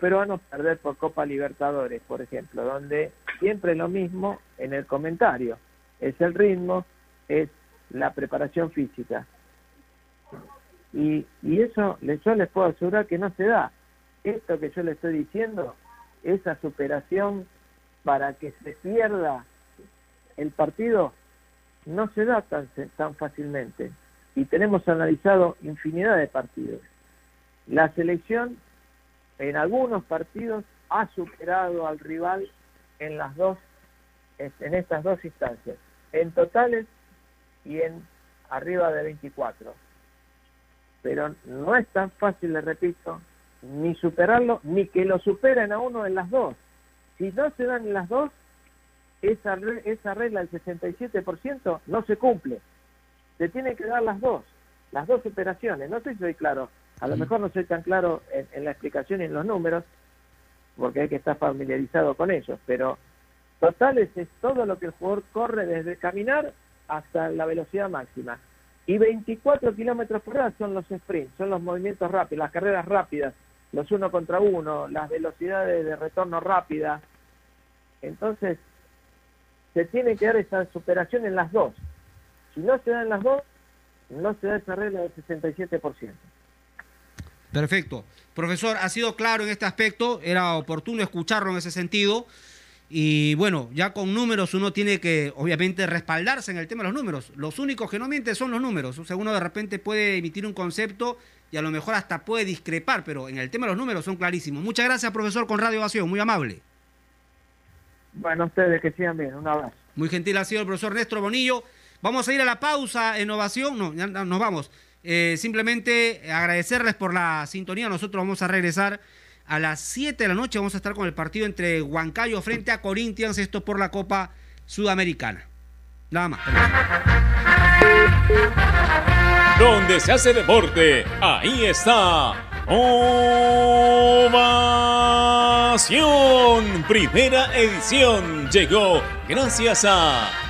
peruanos perder por Copa Libertadores, por ejemplo, donde siempre lo mismo en el comentario, es el ritmo, es la preparación física. Y, y eso yo les puedo asegurar que no se da. Esto que yo le estoy diciendo, esa superación para que se pierda el partido, no se da tan, tan fácilmente. Y tenemos analizado infinidad de partidos. La selección en algunos partidos ha superado al rival en las dos en estas dos instancias, en totales y en arriba de 24. Pero no es tan fácil, le repito, ni superarlo, ni que lo superen a uno en las dos. Si no se dan en las dos, esa, esa regla del 67% no se cumple. Se tienen que dar las dos, las dos superaciones. No sé si soy claro. A lo mejor no soy tan claro en, la explicación y en los números, porque hay que estar familiarizado con ellos, pero totales es todo lo que el jugador corre desde caminar hasta la velocidad máxima. Y 24 kilómetros por hora son los sprints, son los movimientos rápidos, las carreras rápidas, los uno contra uno, las velocidades de retorno rápida. Entonces, se tiene que dar esa superación en las dos. Si no se da en las dos, no se da esa regla del 67%. Perfecto. Profesor, ha sido claro en este aspecto, era oportuno escucharlo en ese sentido. Y bueno, ya con números uno tiene que, obviamente, respaldarse en el tema de los números. Los únicos que no mienten son los números. O sea, uno de repente puede emitir un concepto y a lo mejor hasta puede discrepar, pero en el tema de los números son clarísimos. Muchas gracias, profesor, con Radio Ovación, muy amable. Bueno, ustedes que sigan bien, un abrazo. Muy gentil ha sido el profesor Néstor Bonillo. Vamos a ir a la pausa en ovación, no, ya nos vamos. Eh, simplemente agradecerles por la sintonía. Nosotros vamos a regresar a las 7 de la noche. Vamos a estar con el partido entre Huancayo frente a Corinthians, esto por la Copa Sudamericana. Nada más. Donde se hace deporte, ahí está. Ovación. Primera edición llegó gracias a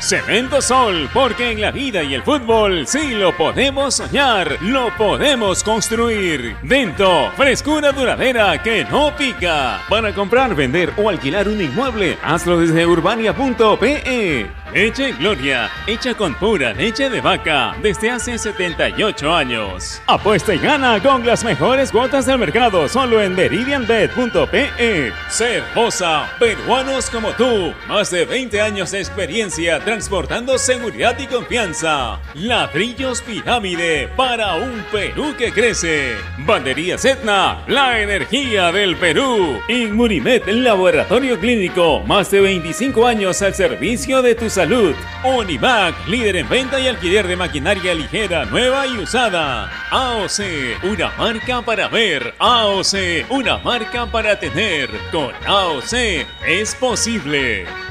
Cemento Sol, porque en la vida y el fútbol sí lo podemos soñar, lo podemos construir. Dento, frescura duradera que no pica. Para comprar, vender o alquilar un inmueble, hazlo desde urbania.pe. Leche Gloria, hecha con pura leche de vaca desde hace 78 años. Apuesta y gana con las mejores cuotas del mercado solo en meridianbet.pe. Cervosa, peruanos como tú, más de 20 años de experiencia transportando seguridad y confianza. Ladrillos Pirámide para un Perú que crece. Bandería Etna, la energía del Perú. Inmunimed, laboratorio clínico, más de 25 años al servicio de tu salud. Univac, líder en venta y alquiler de maquinaria ligera, nueva y usada. AOC, una marca para ver. AOC, una marca para tener. Con AOC es posible.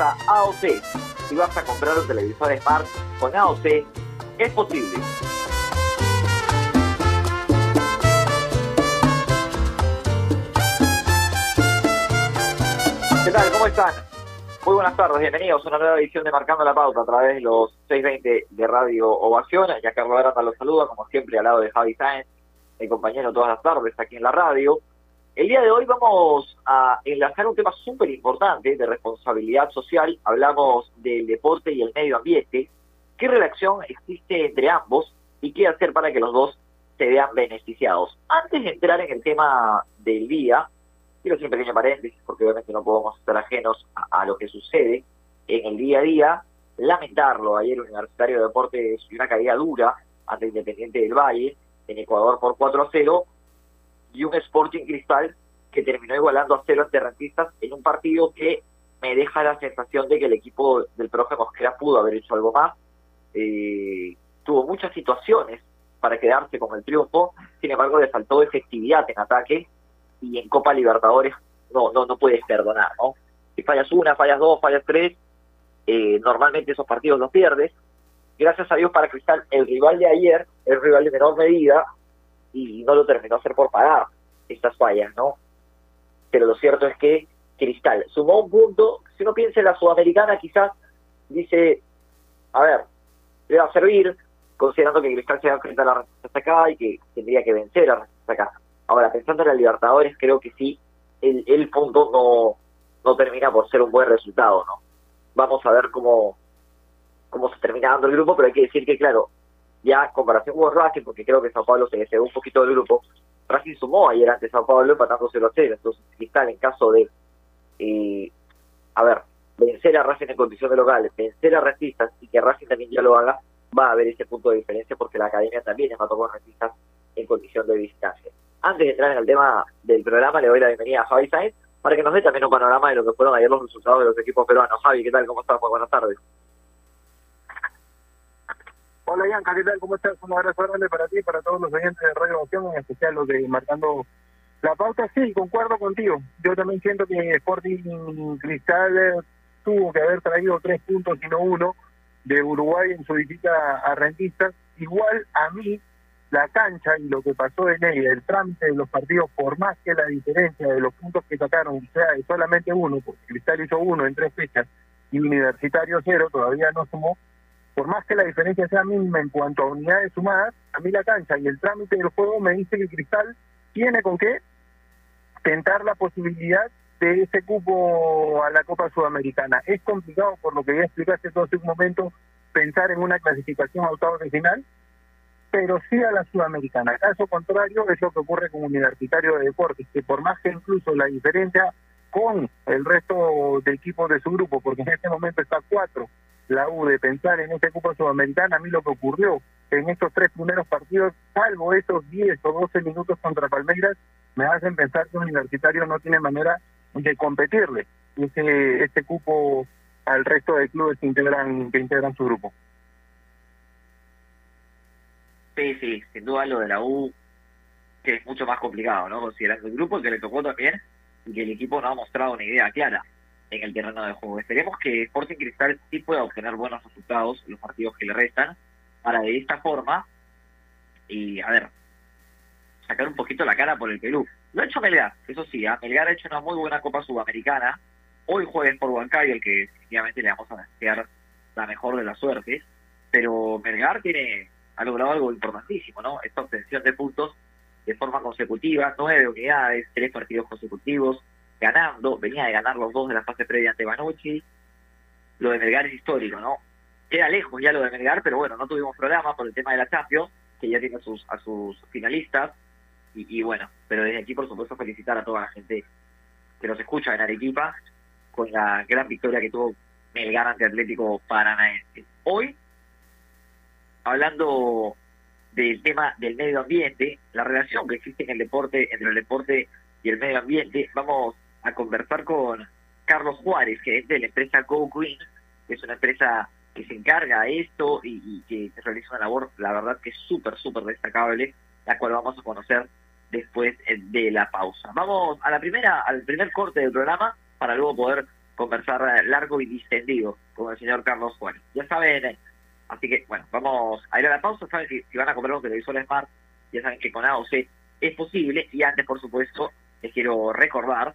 AOC. Si vas a comprar un televisor Smart con AOC, es posible. ¿Qué tal? ¿Cómo están? Muy buenas tardes, bienvenidos a una nueva edición de Marcando la Pauta a través de los 620 de Radio Ovación. Ya Carlos Aranda los saluda, como siempre, al lado de Javi Sáenz, mi compañero todas las tardes aquí en la radio. El día de hoy vamos a enlazar un tema súper importante de responsabilidad social. Hablamos del deporte y el medio ambiente. ¿Qué relación existe entre ambos y qué hacer para que los dos se vean beneficiados? Antes de entrar en el tema del día, quiero hacer un pequeño paréntesis porque obviamente no podemos estar ajenos a, lo que sucede en el día a día. Lamentarlo, ayer el Universitario de Deportes una caída dura ante Independiente del Valle en Ecuador por 4 a 0 y un Sporting Cristal que terminó igualando a cero ante Rentistas en un partido que me deja la sensación de que el equipo del profe Mosquera pudo haber hecho algo más. Eh, tuvo muchas situaciones para quedarse con el triunfo, sin embargo le faltó efectividad en ataque y en Copa Libertadores no no no puedes perdonar, ¿no? Si fallas una, fallas dos, fallas tres, eh, normalmente esos partidos los pierdes. Gracias a Dios para Cristal, el rival de ayer, el rival de menor medida, y no lo terminó hacer por pagar estas fallas, ¿no? Pero lo cierto es que Cristal sumó un punto, si uno piensa en la Sudamericana, quizás dice, a ver, le va a servir, considerando que Cristal se va a enfrentar a la hasta acá y que tendría que vencer a la acá. Ahora, pensando en la Libertadores, creo que sí, el, el punto no, no termina por ser un buen resultado, ¿no? Vamos a ver cómo, cómo se termina dando el grupo, pero hay que decir que, claro, ya comparación con Racing, porque creo que Sao Paulo se quedó un poquito del grupo, Racing sumó ayer ante Sao Paulo empatando 0 a 0, entonces Cristal en caso de, eh, a ver, vencer a Racing en condición de local, vencer a Restistas y que Racing también ya lo haga, va a haber ese punto de diferencia porque la academia también empató con Restistas en condición de distancia. Antes de entrar en el tema del programa, le doy la bienvenida a Javi Sainz para que nos dé también un panorama de lo que fueron ayer los resultados de los equipos peruanos. Javi, ¿qué tal? ¿Cómo estás? buenas tardes. Hola Bianca, ¿qué tal? ¿Cómo estás? Un abrazo grande para ti y para todos los oyentes de Radio Opción, en especial los de Marcando la Pauta. Sí, concuerdo contigo. Yo también siento que Sporting Cristal tuvo que haber traído tres puntos y no uno de Uruguay en su visita a Rentistas. Igual a mí la cancha y lo que pasó en ella, el trámite de los partidos, por más que la diferencia de los puntos que sacaron sea de solamente uno, porque Cristal hizo uno en tres fechas y Universitario cero, todavía no sumó, por más que la diferencia sea mínima en cuanto a unidades sumadas, a mí la cancha y el trámite del juego me dice que Cristal tiene con qué tentar la posibilidad de ese cupo a la Copa Sudamericana. Es complicado, por lo que ya explicaste todo hace un momento, pensar en una clasificación a octavos de final, pero sí a la sudamericana. Caso contrario es lo que ocurre con Universitario de Deportes, que por más que incluso la diferencia con el resto de equipos de su grupo, porque en este momento está cuatro, la U de pensar en este Copa Sudamericana, a mí lo que ocurrió en estos tres primeros partidos, salvo esos 10 o 12 minutos contra Palmeiras, me hacen pensar que Universitario no tiene manera de competirle ese, este cupo al resto de clubes que integran, que integran su grupo. Sí, sí, sin duda lo de la U, que es mucho más complicado, ¿no? Considerando el grupo que le tocó también y que el equipo no ha mostrado una idea clara en el terreno de juego. Esperemos que Sporting Cristal sí pueda obtener buenos resultados los partidos que le restan, para de esta forma, y a ver, sacar un poquito la cara por el Perú. Lo ha hecho Melgar, eso sí, ¿eh? Melgar ha hecho una muy buena Copa Sudamericana. Hoy jueves por Huancayo, el que definitivamente le vamos a desear la mejor de las suertes, pero Melgar tiene ha logrado algo importantísimo, ¿no? Esta obtención de puntos de forma consecutiva, nueve unidades, tres partidos consecutivos, ganando, venía de ganar los dos de la fase previa ante Banucci. Lo de Melgar es histórico, ¿no? Queda lejos ya lo de Melgar, pero bueno, no tuvimos programa por el tema de la Champions, que ya tiene a sus, a sus finalistas. Y, bueno, pero desde aquí, por supuesto, felicitar a toda la gente que nos escucha en Arequipa con la gran victoria que tuvo Melgar ante Atlético Paranaense. Hoy hablando del tema del medio ambiente, la relación que existe en el deporte, entre el deporte y el medio ambiente, vamos a conversar con Carlos Juárez, que es de la empresa Go Green, que es una empresa que se encarga de esto y, que realiza una labor, la verdad que es súper, súper destacable, la cual vamos a conocer después de la pausa. Vamos a la primera, al primer corte del programa para luego poder conversar largo y distendido con el señor Carlos Juárez. Ya saben, Así que, bueno, vamos a ir a la pausa. Saben que si van a comprar un televisor Smart, ya saben que con AOC es posible. Y antes, por supuesto, les quiero recordar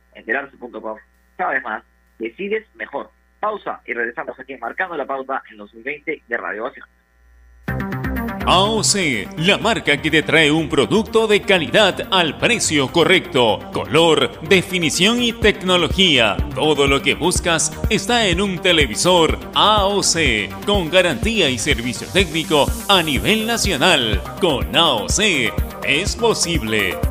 enterarse.com. Sabes más, decides mejor. Pausa y regresamos aquí marcando la pauta en 2020 de Radio Ovación. AOC, la marca que te trae un producto de calidad al precio correcto, color, definición y tecnología. Todo lo que buscas está en un televisor AOC, con garantía y servicio técnico a nivel nacional. Con AOC es posible.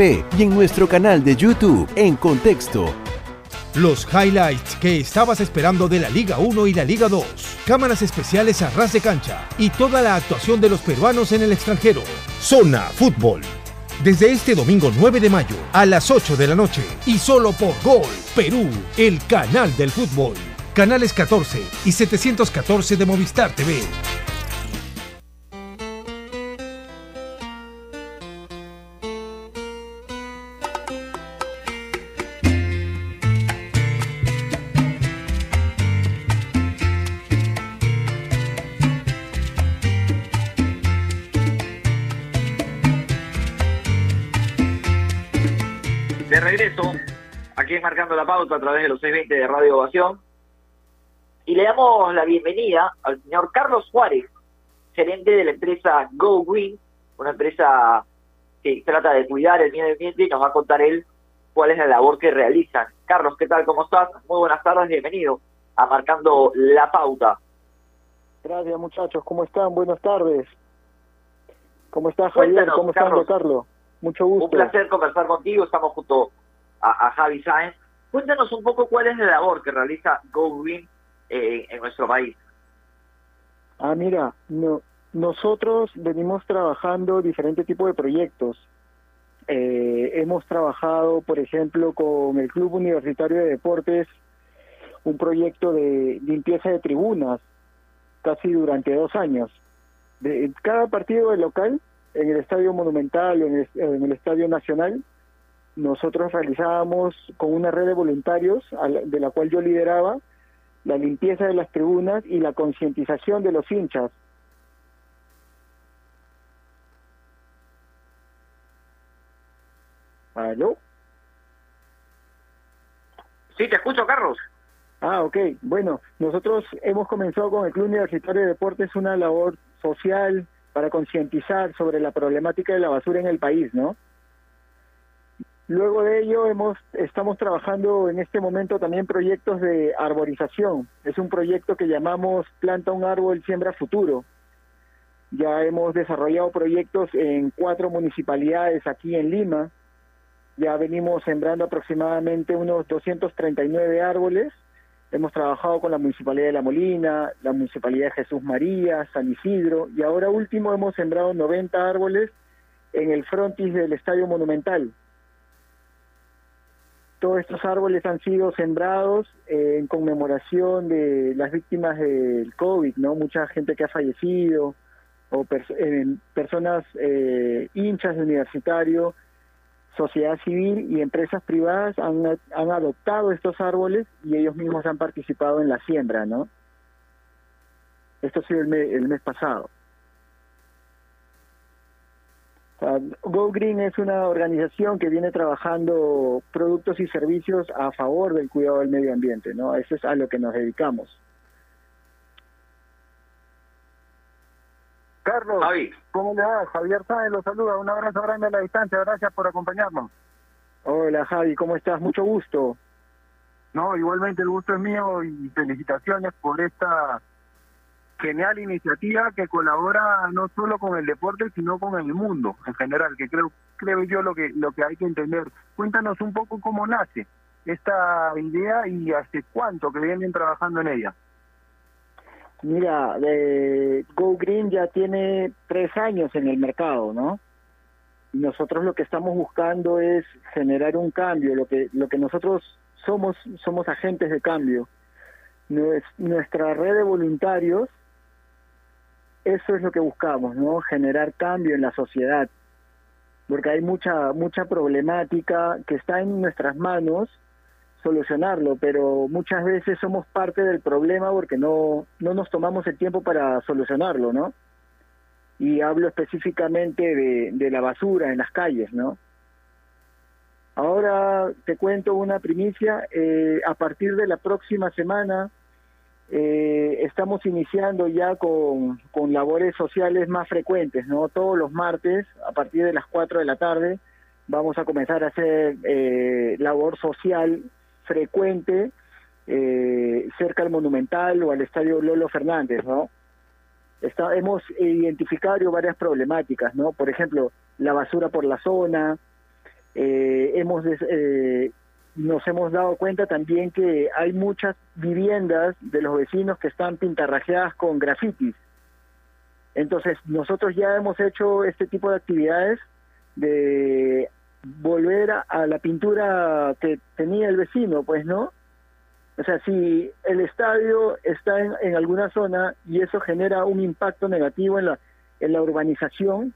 y en nuestro canal de YouTube en Contexto. Los highlights que estabas esperando de la Liga 1 y la Liga 2. Cámaras especiales a ras de cancha y toda la actuación de los peruanos en el extranjero. Zona Fútbol. Desde este domingo 9 de mayo a las 8 de la noche y solo por Gol Perú, el canal del fútbol. Canales 14 y 714 de Movistar TV. Pauta a través de los 620 de Radio Ovación. Y le damos la bienvenida al señor Carlos Juárez, gerente de la empresa Go Green, una empresa que trata de cuidar el medio ambiente y nos va a contar él cuál es la labor que realizan. Carlos, ¿qué tal? ¿Cómo estás? Muy buenas tardes, bienvenido a Marcando la Pauta. Gracias muchachos, ¿cómo están? Buenas tardes. ¿Cómo estás Javier? ¿Cómo estás Carlos. Carlos? Mucho gusto. Un placer conversar contigo, estamos junto a, a Javi Sáenz. Cuéntanos un poco cuál es la labor que realiza Go Green eh, en nuestro país. Ah, mira, no, nosotros venimos trabajando diferentes tipos de proyectos. Eh, hemos trabajado, por ejemplo, con el Club Universitario de Deportes, un proyecto de limpieza de tribunas, casi durante dos años. De, cada partido de local, en el Estadio Monumental o en el, en el Estadio Nacional, nosotros realizábamos con una red de voluntarios, de la cual yo lideraba, la limpieza de las tribunas y la concientización de los hinchas ¿Aló? Sí, te escucho, Carlos. Ah, ok. Bueno, nosotros hemos comenzado con el Club Universitario de Deportes una labor social para concientizar sobre la problemática de la basura en el país, ¿no? Luego de ello hemos estamos trabajando en este momento también proyectos de arborización. Es un proyecto que llamamos Planta un árbol, siembra futuro. Ya hemos desarrollado proyectos en cuatro municipalidades aquí en Lima. Ya venimos sembrando aproximadamente unos 239 árboles. Hemos trabajado con la Municipalidad de La Molina, la Municipalidad de Jesús María, San Isidro y ahora último hemos sembrado 90 árboles en el frontis del Estadio Monumental. Todos estos árboles han sido sembrados eh, en conmemoración de las víctimas del COVID, ¿no? Mucha gente que ha fallecido o eh, personas eh, hinchas de universitario sociedad civil y empresas privadas han, han adoptado estos árboles y ellos mismos han participado en la siembra, ¿no? Esto ha sido el, me- el mes pasado. Sea, Go Green es una organización que viene trabajando productos y servicios a favor del cuidado del medio ambiente, ¿no? Eso es a lo que nos dedicamos. Carlos, Javi, ¿cómo le va? Javier Sáenz lo saluda. Un abrazo grande a la distancia. Gracias por acompañarnos. Hola Javi, ¿cómo estás? Mucho gusto. No, igualmente el gusto es mío y felicitaciones por esta genial iniciativa que colabora no solo con el deporte sino con el mundo en general que creo creo yo lo que lo que hay que entender. Cuéntanos un poco cómo nace esta idea y hace cuánto que vienen trabajando en ella. Mira eh, Go Green ya tiene tres años en el mercado no nosotros lo que estamos buscando es generar un cambio lo que lo que nosotros somos somos agentes de cambio. Nuestra red de voluntarios eso es lo que buscamos, ¿no? Generar cambio en la sociedad, porque hay mucha mucha problemática que está en nuestras manos solucionarlo, pero muchas veces somos parte del problema porque no no nos tomamos el tiempo para solucionarlo, ¿no? Y hablo específicamente de, de la basura en las calles, ¿no? Ahora te cuento una primicia, eh, a partir de la próxima semana eh, estamos iniciando ya con, con labores sociales más frecuentes, ¿no? Todos los martes, a partir de las 4 de la tarde, vamos a comenzar a hacer eh, labor social frecuente eh, cerca al Monumental o al Estadio Lolo Fernández, ¿no? Hemos identificado varias problemáticas, ¿no? Por ejemplo, la basura por la zona, hemos nos hemos dado cuenta también que hay muchas viviendas de los vecinos que están pintarrajeadas con grafitis. Entonces, nosotros ya hemos hecho este tipo de actividades de volver a, la pintura que tenía el vecino, pues, ¿no? O sea, si el estadio está en, en alguna zona y eso genera un impacto negativo en la, en la urbanización,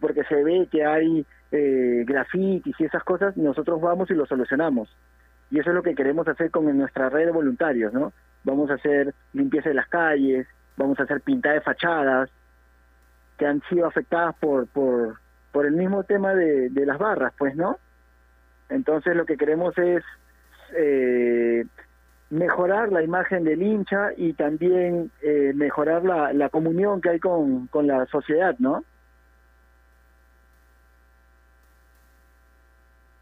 porque se ve que hay eh, grafitis y esas cosas, nosotros vamos y lo solucionamos. Y eso es lo que queremos hacer con nuestra red de voluntarios, ¿no? Vamos a hacer limpieza de las calles, vamos a hacer pintada de fachadas que han sido afectadas por, por, por el mismo tema de, de las barras, pues, ¿no? Entonces lo que queremos es eh, mejorar la imagen del hincha y también eh, mejorar la, la comunión que hay con, con la sociedad, ¿no?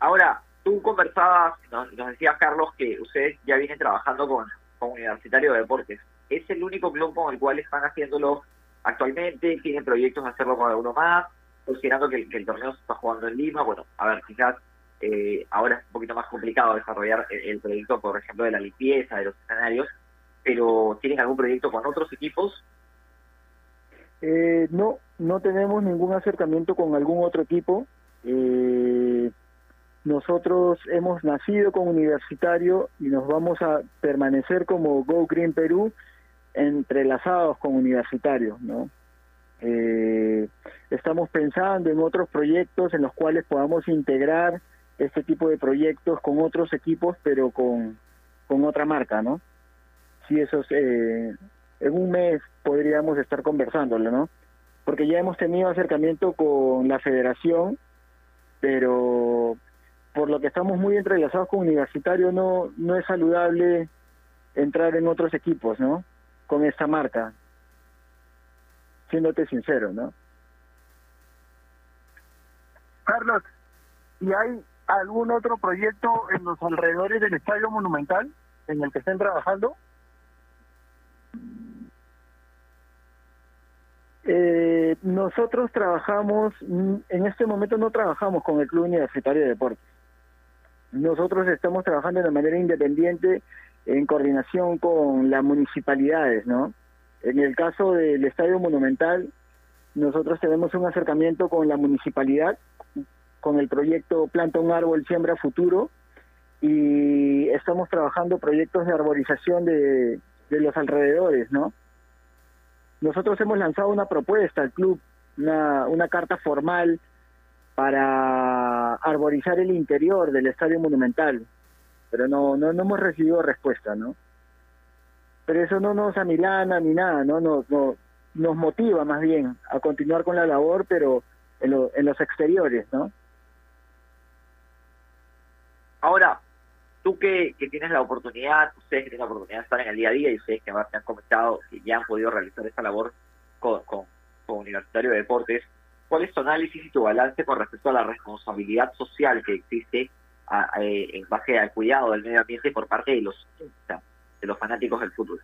Ahora, tú conversabas, nos, decías Carlos que ustedes ya vienen trabajando con, con Universitario de Deportes. ¿Es el único club con el cual están haciéndolo actualmente? ¿Tienen proyectos de hacerlo con alguno más? Considerando que, el torneo se está jugando en Lima, bueno, a ver, quizás eh, ahora es un poquito más complicado desarrollar el, proyecto, por ejemplo, de la limpieza, de los escenarios, pero ¿tienen algún proyecto con otros equipos? Eh, no, no tenemos ningún acercamiento con algún otro equipo. Eh, nosotros hemos nacido como universitario y nos vamos a permanecer como Go Green Perú entrelazados con universitarios, ¿no? Eh, estamos pensando en otros proyectos en los cuales podamos integrar este tipo de proyectos con otros equipos, pero con, con otra marca, ¿no? Si eso es, eh, en un mes podríamos estar conversándolo, ¿no? Porque ya hemos tenido acercamiento con la federación, pero por lo que estamos muy entrelazados con Universitario, no, no es saludable entrar en otros equipos, ¿no? Con esta marca. Siéndote sincero, ¿no? Carlos, ¿y hay algún otro proyecto en los alrededores del Estadio Monumental en el que estén trabajando? Eh, nosotros trabajamos, en este momento no trabajamos con el Club Universitario de Deportes. Nosotros estamos trabajando de manera independiente en coordinación con las municipalidades, ¿no? En el caso del Estadio Monumental, nosotros tenemos un acercamiento con la municipalidad, con el proyecto Planta un árbol, siembra futuro, y estamos trabajando proyectos de arborización de, los alrededores, ¿no? Nosotros hemos lanzado una propuesta al club, una carta formal para arborizar el interior del Estadio Monumental, pero no, no, no hemos recibido respuesta, ¿no? Pero eso no nos amilana ni nada, ¿no? Nos, no, nos motiva más bien a continuar con la labor, pero en, lo, en los exteriores, ¿no? Ahora, tú que, que, tienes la oportunidad, ustedes que tienen la oportunidad de estar en el día a día y ustedes que me han comentado que ya han podido realizar esta labor con, con, con Universitario de Deportes, ¿Cuál es tu análisis y tu balance con respecto a la responsabilidad social que existe en base al cuidado del medio ambiente por parte de los de los fanáticos del fútbol.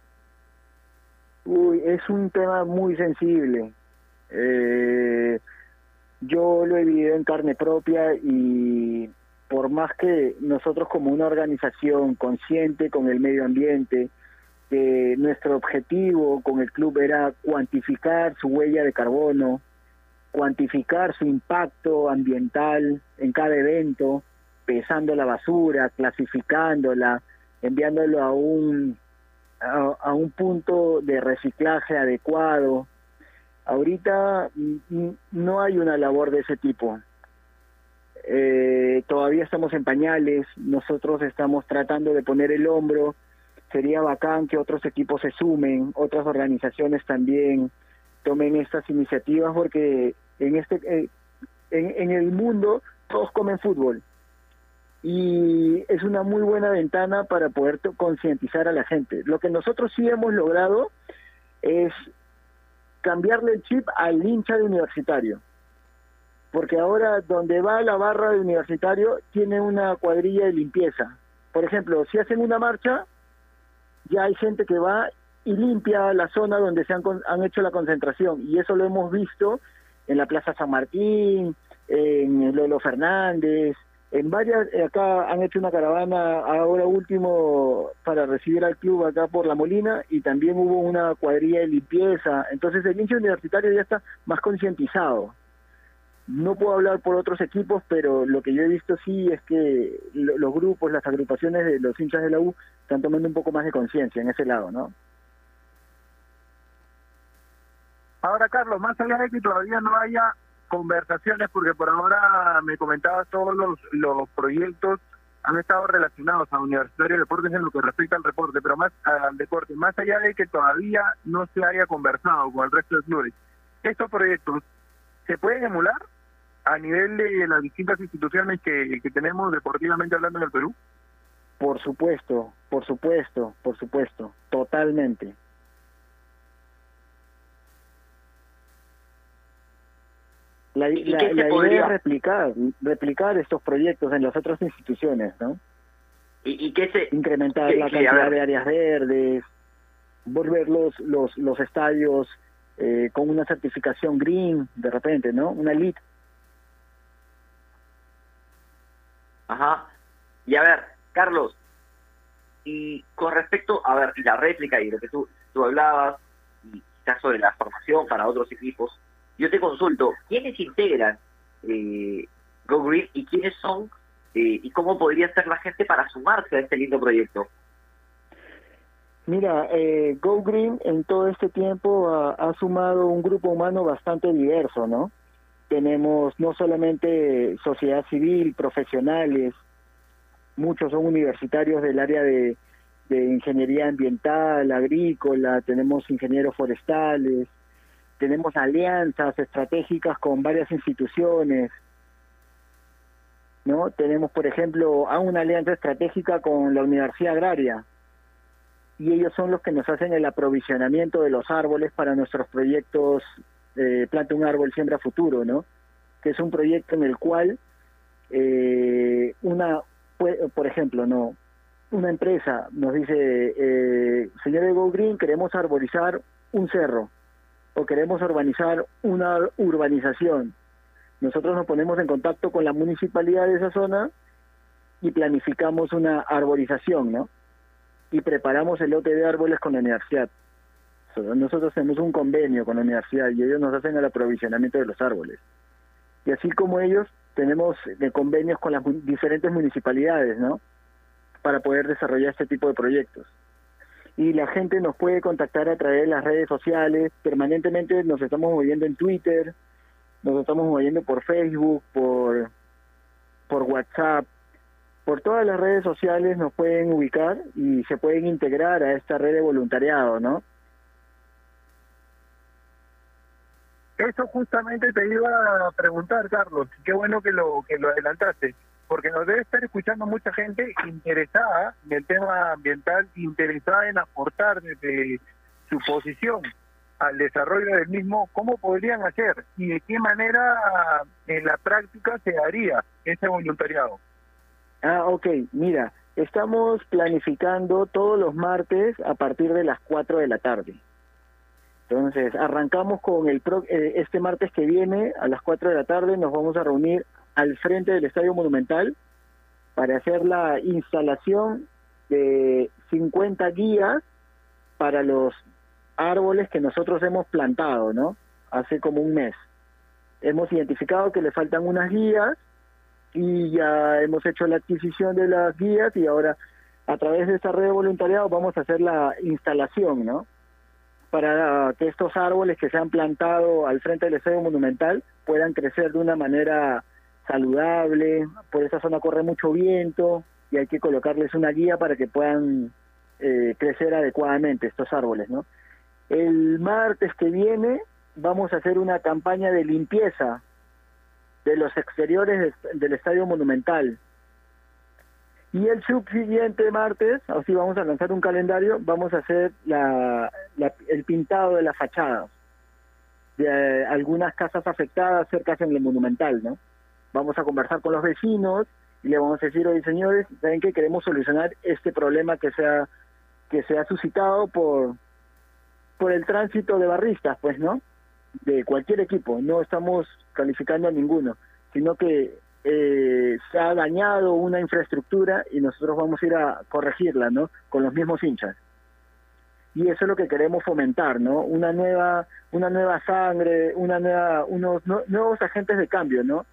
Uy, es un tema muy sensible. Eh, yo lo he vivido en carne propia y por más que nosotros como una organización consciente con el medio ambiente, que nuestro objetivo con el club era cuantificar su huella de carbono, cuantificar su impacto ambiental en cada evento, pesando la basura, clasificándola, enviándolo a un a, un punto de reciclaje adecuado. Ahorita no hay una labor de ese tipo. Eh, todavía estamos en pañales, nosotros estamos tratando de poner el hombro, sería bacán que otros equipos se sumen, otras organizaciones también tomen estas iniciativas porque en este eh, en, el mundo todos comen fútbol y es una muy buena ventana para poder concientizar a la gente. Lo que nosotros sí hemos logrado es cambiarle el chip al hincha de universitario. Porque ahora donde va la barra de universitario tiene una cuadrilla de limpieza. Por ejemplo, si hacen una marcha, ya hay gente que va y limpia la zona donde se han, han hecho la concentración. Y eso lo hemos visto en la Plaza San Martín, en Lolo Fernández, en varias, eh, acá han hecho una caravana ahora último para recibir al club acá por La Molina y también hubo una cuadrilla de limpieza. Entonces el hincha universitario ya está más concientizado. No puedo hablar por otros equipos, pero lo que yo he visto sí es que los grupos, las agrupaciones de los hinchas de la U están tomando un poco más de conciencia en ese lado, ¿no? Ahora, Carlos, más allá de que todavía no haya conversaciones, porque por ahora me comentabas todos los, los proyectos han estado relacionados a Universitario de Deportes en lo que respecta al deporte, pero más al deporte, más allá de que todavía no se haya conversado con el resto de clubes, estos proyectos se pueden emular a nivel de las distintas instituciones que, que tenemos deportivamente hablando en el Perú. Por supuesto, por supuesto, por supuesto, totalmente. La, idea es replicar, replicar estos proyectos en las otras instituciones, ¿no? ¿Y, qué se...? Incrementar la cantidad de áreas verdes, volver los, los, los estadios eh, con una certificación green, de repente, ¿no? Una elite. Ajá. Y a ver, Carlos, y con respecto, a ver, la réplica y lo que tú, tú hablabas, y quizás sobre la formación para otros equipos, yo te consulto, ¿quiénes integran eh, y quiénes son eh, y cómo podría ser la gente para sumarse a este lindo proyecto? Mira, eh, Go Green en todo este tiempo ha, sumado un grupo humano bastante diverso, ¿no? Tenemos no solamente sociedad civil, profesionales, muchos son universitarios del área de ingeniería ambiental, agrícola, tenemos ingenieros forestales, tenemos alianzas estratégicas con varias instituciones, ¿no? Tenemos, por ejemplo, a una alianza estratégica con la Universidad Agraria, y ellos son los que nos hacen el aprovisionamiento de los árboles para nuestros proyectos eh, Planta un árbol, siembra futuro, ¿no? Que es un proyecto en el cual eh, una, por ejemplo, no, una empresa nos dice, eh, señor Ego Green, queremos arborizar un cerro o queremos urbanizar una urbanización. Nosotros nos ponemos en contacto con la municipalidad de esa zona y planificamos una arborización, ¿no? Y preparamos el lote de árboles con la universidad. Nosotros tenemos un convenio con la universidad y ellos nos hacen el aprovisionamiento de los árboles. Y así como ellos, tenemos de convenios con las diferentes municipalidades, ¿no? Para poder desarrollar este tipo de proyectos y la gente nos puede contactar a través de las redes sociales. Permanentemente nos estamos moviendo en Twitter, nos estamos moviendo por Facebook, por, por WhatsApp, por todas las redes sociales nos pueden ubicar y se pueden integrar a esta red de voluntariado, ¿no? Eso justamente te iba a preguntar, Carlos. Qué bueno que lo que lo adelantaste porque nos debe estar escuchando mucha gente interesada en el tema ambiental, interesada en aportar desde su posición al desarrollo del mismo, cómo podrían hacer y de qué manera en la práctica se haría ese voluntariado. Ah, ok, mira, estamos planificando todos los martes a partir de las 4 de la tarde. Entonces, arrancamos con el eh, este martes que viene a las 4 de la tarde, nos vamos a reunir al frente del Estadio Monumental para hacer la instalación de 50 guías para los árboles que nosotros hemos plantado, ¿no? Hace como un mes. Hemos identificado que le faltan unas guías y ya hemos hecho la adquisición de las guías y ahora a través de esta red de voluntariado vamos a hacer la instalación, ¿no? Para que estos árboles que se han plantado al frente del Estadio Monumental puedan crecer de una manera saludable, por esa zona corre mucho viento y hay que colocarles una guía para que puedan eh, crecer adecuadamente estos árboles, ¿no? El martes que viene vamos a hacer una campaña de limpieza de los exteriores del Estadio Monumental. Y el subsiguiente martes, así vamos a lanzar un calendario, vamos a hacer la, el pintado de las fachadas de algunas casas afectadas cerca en el Monumental, ¿no? Vamos a conversar con los vecinos y le vamos a decir, oye señores, saben que queremos solucionar este problema que se ha, que se ha suscitado por, por el tránsito de barristas, pues, ¿no? De cualquier equipo, no estamos calificando a ninguno, sino que eh, se ha dañado una infraestructura y nosotros vamos a ir a corregirla, ¿no? Con los mismos hinchas. Y eso es lo que queremos fomentar, ¿no? Una nueva, una nueva sangre, una nueva, unos nuevos agentes de cambio, ¿no?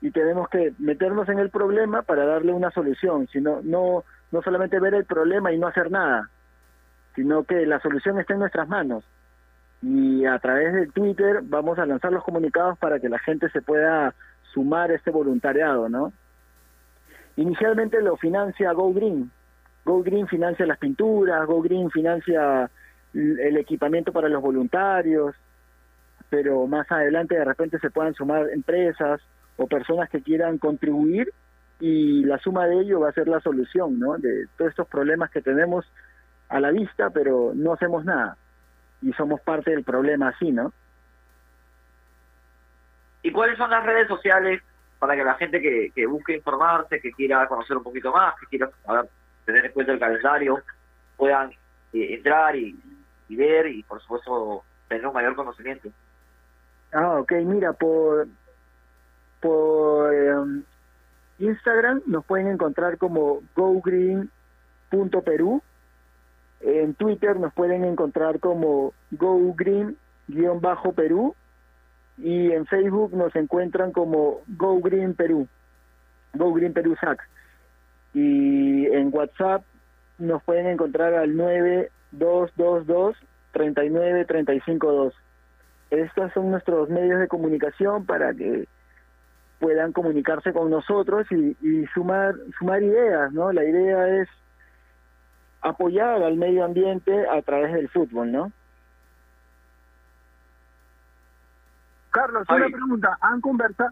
Y tenemos que meternos en el problema para darle una solución, sino no no solamente ver el problema y no hacer nada, sino que la solución está en nuestras manos. Y a través del Twitter vamos a lanzar los comunicados para que la gente se pueda sumar a este voluntariado, ¿no? Inicialmente lo financia Go Green. Go Green financia las pinturas, Go Green financia el equipamiento para los voluntarios, pero más adelante de repente se puedan sumar empresas, o personas que quieran contribuir y la suma de ello va a ser la solución, ¿no? De todos estos problemas que tenemos a la vista, pero no hacemos nada y somos parte del problema así, ¿no? ¿Y cuáles son las redes sociales para que la gente que, que busque informarse, que quiera conocer un poquito más, que quiera tener en cuenta el calendario, puedan eh, entrar y, y ver y por supuesto tener un mayor conocimiento? Ah, ok, mira, por por em, Instagram nos pueden encontrar como gogreen.perú. En Twitter nos pueden encontrar como gogreen-perú. Y en Facebook nos encuentran como GoGreen Perú. GoGreen Perú SAC. Y en WhatsApp nos pueden encontrar al 9222 39352. Estos son nuestros medios de comunicación para que puedan comunicarse con nosotros y, sumar sumar ideas, ¿no? La idea es apoyar al medio ambiente a través del fútbol, ¿no? Carlos, una pregunta. ¿Han conversado,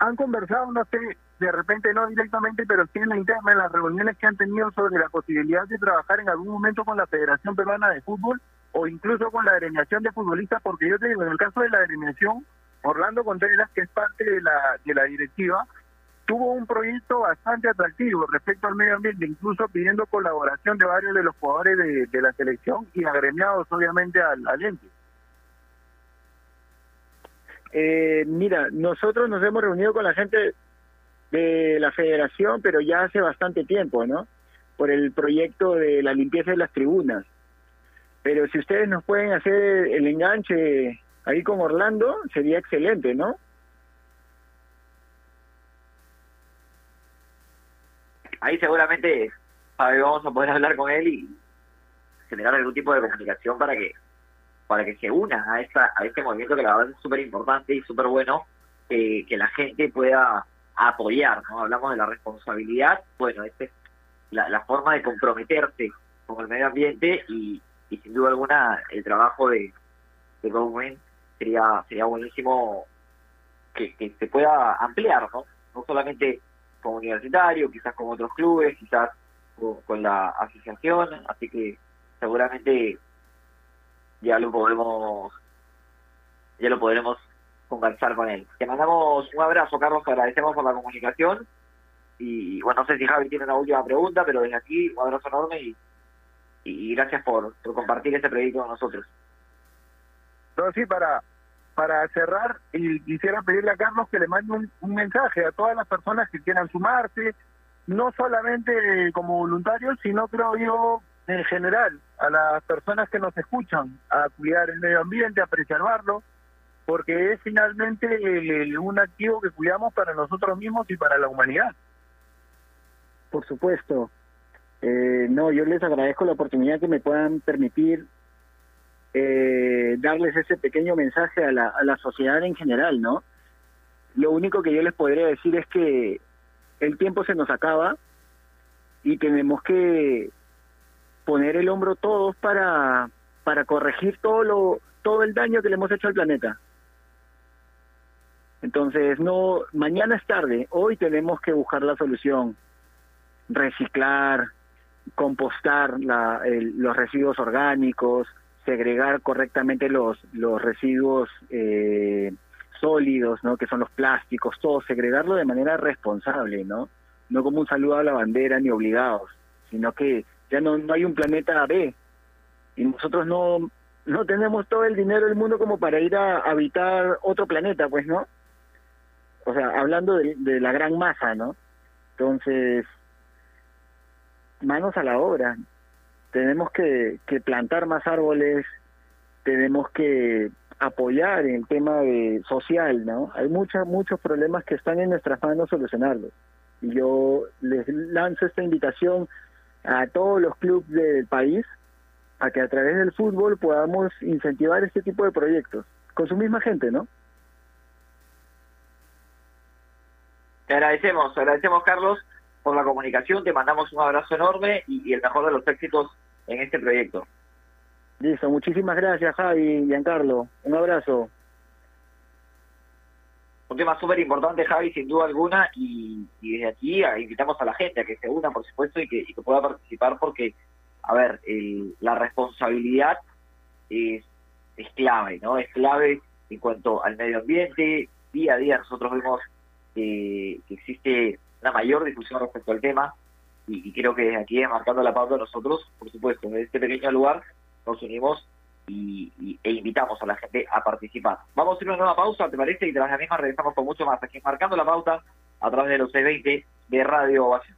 han conversado, no sé, de repente no directamente, pero sí en la interna, en las reuniones que han tenido sobre la posibilidad de trabajar en algún momento con la Federación Peruana de Fútbol o incluso con la agremiación de futbolistas? Porque yo te digo, en el caso de la agremiación, Orlando Contreras, que es parte de la, de la directiva, tuvo un proyecto bastante atractivo respecto al medio ambiente, incluso pidiendo colaboración de varios de los jugadores de, la selección y agremiados obviamente al, al ente. Eh, mira, nosotros nos hemos reunido con la gente de la federación, pero ya hace bastante tiempo, ¿no? Por el proyecto de la limpieza de las tribunas. Pero si ustedes nos pueden hacer el enganche ahí con Orlando sería excelente, ¿no? Ahí seguramente vamos a poder hablar con él y generar algún tipo de comunicación para que para que se una a esta a este movimiento que la verdad es súper importante y súper bueno que la gente pueda apoyar, ¿no? Hablamos de la responsabilidad, bueno, esta es la, forma de comprometerse con el medio ambiente y, y sin duda alguna el trabajo de, de sería sería buenísimo que, que se pueda ampliar, ¿no? No solamente como universitario, quizás con otros clubes, quizás con, la asociación, así que seguramente ya lo podemos ya lo podremos conversar con él. Te mandamos un abrazo, Carlos, te agradecemos por la comunicación Y bueno, no sé si Javi tiene una última pregunta, pero desde aquí un abrazo enorme y, y gracias por, por compartir este proyecto con nosotros. Sí, para, para cerrar, y quisiera pedirle a Carlos que le mande un, un mensaje a todas las personas que quieran sumarse, no solamente como voluntarios, sino creo yo en general, a las personas que nos escuchan, a cuidar el medio ambiente, a preservarlo, porque es finalmente eh, un activo que cuidamos para nosotros mismos y para la humanidad. Por supuesto. Eh, no, yo les agradezco la oportunidad que me puedan permitir eh, darles ese pequeño mensaje a la, a la sociedad en general, ¿no? Lo único que yo les podría decir es que el tiempo se nos acaba y tenemos que poner el hombro todos para, para corregir todo, lo, todo el daño que le hemos hecho al planeta. Entonces, no, mañana es tarde, hoy tenemos que buscar la solución, reciclar, compostar la, los residuos orgánicos, segregar correctamente los, los residuos eh, sólidos, ¿no? que son los plásticos, todo, segregarlo de manera responsable, ¿no? No como un saludo a la bandera ni obligados, sino que ya no, no hay un planeta B y nosotros no, no tenemos todo el dinero del mundo como para ir a habitar otro planeta, pues, ¿no? O sea, hablando de, de la gran masa, ¿no? Entonces, manos a la obra. Tenemos que, que plantar más árboles, tenemos que apoyar en el tema de social, ¿no? Hay muchos muchos problemas que están en nuestras manos solucionarlos. Y yo les lanzo esta invitación a todos los clubes del país a que a través del fútbol podamos incentivar este tipo de proyectos con su misma gente, ¿no? Te agradecemos, agradecemos Carlos por la comunicación, te mandamos un abrazo enorme y, el mejor de los éxitos en este proyecto. Listo, muchísimas gracias Javi y Giancarlo, un abrazo. Un tema súper importante, Javi, sin duda alguna, y, desde aquí invitamos a la gente a que se una, por supuesto, y que, pueda participar, porque, a ver, la responsabilidad es, es clave, ¿no? Es clave en cuanto al medio ambiente. Día a día nosotros vemos que existe una mayor discusión respecto al tema, y, creo que desde aquí, marcando la pauta, nosotros, por supuesto, en este pequeño lugar, nos unimos y, e invitamos a la gente a participar. Vamos a hacer una nueva pausa, ¿te parece? Y tras la misma regresamos con mucho más aquí Marcando la Pauta a través de los C20 de Radio Ovación.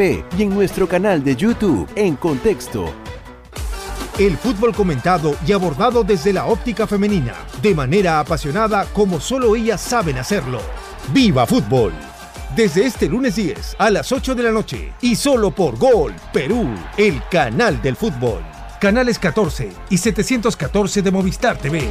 y en nuestro canal de YouTube en Contexto. El fútbol comentado y abordado desde la óptica femenina, de manera apasionada como solo ellas saben hacerlo. ¡Viva fútbol! Desde este lunes 10 a las 8 de la noche y solo por Gol Perú, el canal del fútbol. Canales 14 y 714 de Movistar TV.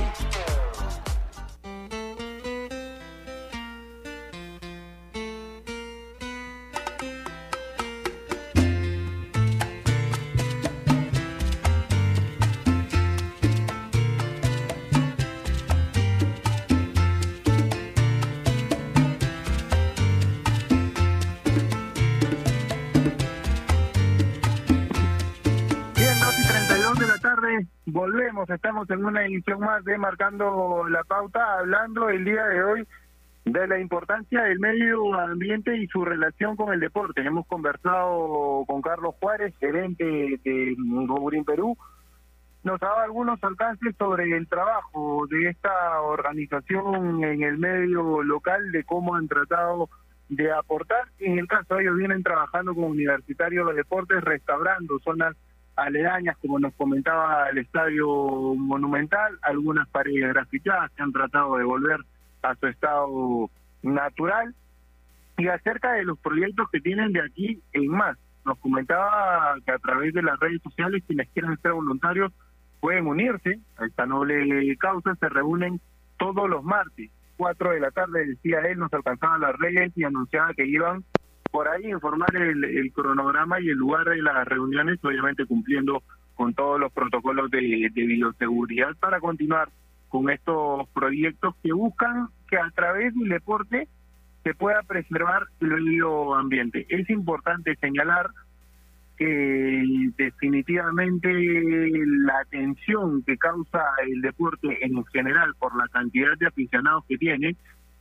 Una edición más de Marcando la Pauta, hablando el día de hoy de la importancia del medio ambiente y su relación con el deporte. Hemos conversado con Carlos Juárez, gerente de Goburín Perú. Nos ha dado algunos alcances sobre el trabajo de esta organización en el medio local, de cómo han tratado de aportar. En el caso ellos vienen trabajando con universitarios de deportes, restaurando zonas aledañas, como nos comentaba el Estadio Monumental, algunas paredes grafitadas que han tratado de volver a su estado natural, y acerca de los proyectos que tienen de aquí en más. Nos comentaba que a través de las redes sociales quienes quieran ser voluntarios pueden unirse a esta noble causa, se reúnen todos los martes, 4 de la tarde, decía él, nos alcanzaban las redes y anunciaba que iban por ahí informar el, cronograma y el lugar de las reuniones, obviamente cumpliendo con todos los protocolos de, de bioseguridad para continuar con estos proyectos que buscan que a través del deporte se pueda preservar el medio ambiente. Es importante señalar que definitivamente la atención que causa el deporte en general por la cantidad de aficionados que tiene,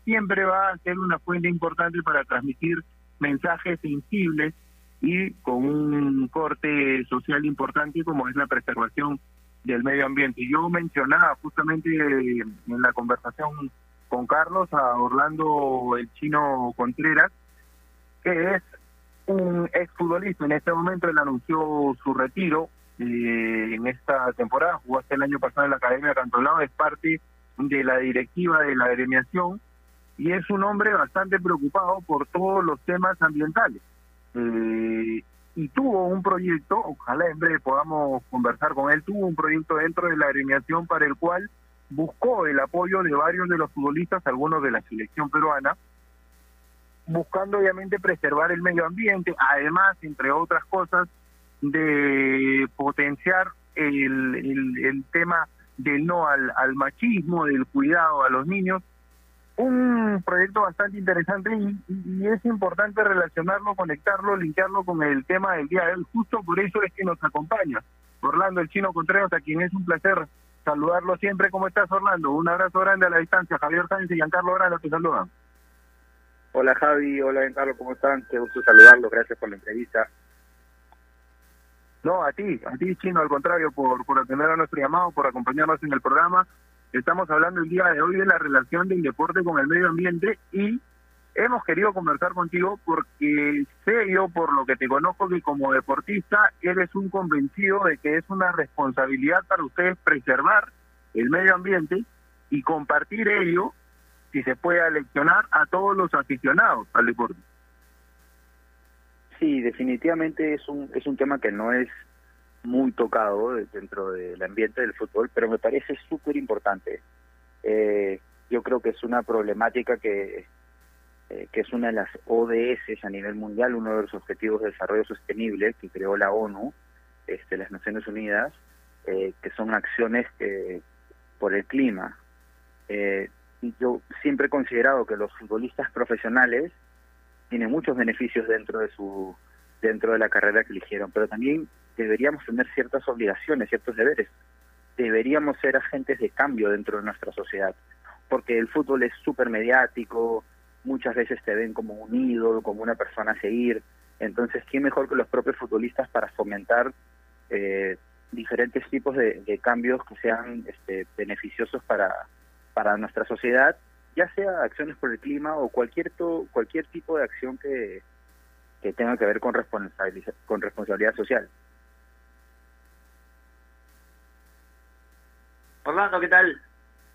siempre va a ser una fuente importante para transmitir mensajes sensibles y con un corte social importante como es la preservación del medio ambiente. Yo mencionaba justamente en la conversación con Carlos a Orlando el chino Contreras, que es un exfutbolista. En este momento él anunció su retiro eh, en esta temporada, jugó hasta el año pasado en la Academia Cantolao, es parte de la directiva de la agremiación y es un hombre bastante preocupado por todos los temas ambientales. Eh, y tuvo un proyecto, ojalá en breve podamos conversar con él, tuvo un proyecto dentro de la agremiación para el cual buscó el apoyo de varios de los futbolistas, algunos de la selección peruana, buscando obviamente preservar el medio ambiente, además, entre otras cosas, de potenciar el, tema del no al machismo, del cuidado a los niños, un proyecto bastante interesante y, es importante relacionarlo, conectarlo, linkearlo con el tema del día de hoy. Justo por eso es que nos acompaña Orlando el Chino Contreras, a quien es un placer saludarlo siempre. ¿Cómo estás, Orlando? Un abrazo grande a la distancia. Javier Sánchez y Giancarlo Grano te saludan. Hola, Javi. Hola, Giancarlo. ¿Cómo están? Qué gusto saludarlos. Gracias por la entrevista. No, a ti, a ti, Chino, al contrario, por, por atender a nuestro llamado, por acompañarnos en el programa Estamos hablando el día de hoy de la relación del deporte con el medio ambiente y hemos querido conversar contigo porque sé yo, por lo que te conozco, que como deportista eres un convencido de que es una responsabilidad para ustedes preservar el medio ambiente y compartir ello, si se puede aleccionar, a todos los aficionados al deporte. Sí, definitivamente es un, es un tema que no es muy tocado dentro del ambiente del fútbol, pero me parece súper importante. Eh, yo creo que es una problemática que, eh, que es una de las ODS a nivel mundial, uno de los objetivos de desarrollo sostenible que creó la ONU, este, las Naciones Unidas, eh, que son acciones por el clima. yo siempre he considerado que los futbolistas profesionales tienen muchos beneficios dentro de su dentro de la carrera que eligieron, pero también deberíamos tener ciertas obligaciones, ciertos deberes. Deberíamos ser agentes de cambio dentro de nuestra sociedad, porque el fútbol es súper mediático, muchas veces te ven como un ídolo, como una persona a seguir. Entonces, ¿quién mejor que los propios futbolistas para fomentar eh, diferentes tipos de, cambios que sean este, beneficiosos para, para nuestra sociedad, ya sea acciones por el clima o cualquier, cualquier tipo de acción que, que tenga que ver con, responsabilidad, con responsabilidad social? Orlando, ¿qué tal?